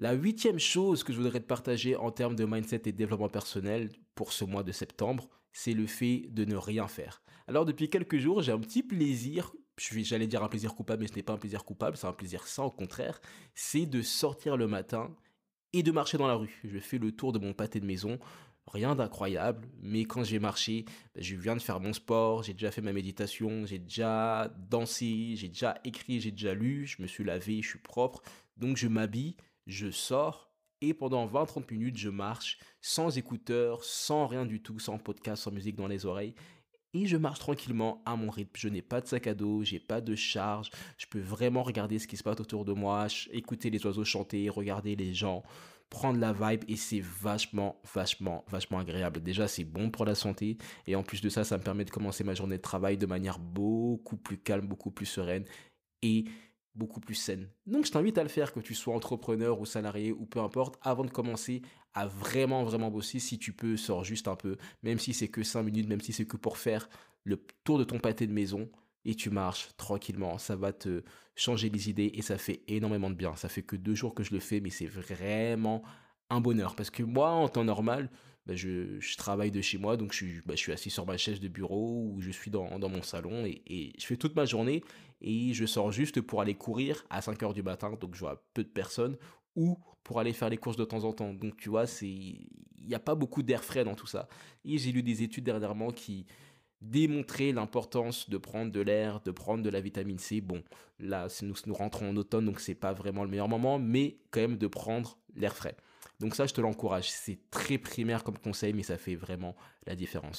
La huitième chose que je voudrais te partager en termes de mindset et développement personnel pour ce mois de septembre, c'est le fait de ne rien faire. Alors depuis quelques jours, j'ai un petit plaisir, j'allais dire un plaisir coupable, mais ce n'est pas un plaisir coupable, c'est un plaisir sans au contraire, c'est de sortir le matin et de marcher dans la rue. Je fais le tour de mon pâté de maison, rien d'incroyable, mais quand j'ai marché, ben, je viens de faire mon sport, j'ai déjà fait ma méditation, j'ai déjà dansé, j'ai déjà écrit, j'ai déjà lu, je me suis lavé, je suis propre, donc je m'habille, je sors et pendant 20-30 minutes, je marche sans écouteurs, sans rien du tout, sans podcast, sans musique dans les oreilles. Et je marche tranquillement à mon rythme. Je n'ai pas de sac à dos, j'ai pas de charge. Je peux vraiment regarder ce qui se passe autour de moi, écouter les oiseaux chanter, regarder les gens, prendre la vibe et c'est vachement, vachement, vachement agréable. Déjà, c'est bon pour la santé et en plus de ça, ça me permet de commencer ma journée de travail de manière beaucoup plus calme, beaucoup plus sereine et beaucoup plus saine. Donc je t'invite à le faire, que tu sois entrepreneur ou salarié ou peu importe, avant de commencer à vraiment vraiment bosser, si tu peux, sors juste un peu, même si c'est que 5 minutes, même si c'est que pour faire le tour de ton pâté de maison, et tu marches tranquillement, ça va te changer les idées et ça fait énormément de bien. Ça fait que deux jours que je le fais, mais c'est vraiment un bonheur parce que moi en temps normal bah, je, travaille de chez moi donc je suis, bah, je suis assis sur ma chaise de bureau ou je suis dans, mon salon et, je fais toute ma journée et je sors juste pour aller courir à 5 heures du matin donc je vois peu de personnes ou pour aller faire les courses de temps en temps donc tu vois il n'y a pas beaucoup d'air frais dans tout ça et j'ai lu des études dernièrement qui démontrer l'importance de prendre de l'air, de prendre de la vitamine C. Bon, là, nous, nous rentrons en automne, donc c'est pas vraiment le meilleur moment, mais quand même de prendre l'air frais. Donc ça, je te l'encourage. C'est très primaire comme conseil, mais ça fait vraiment la différence.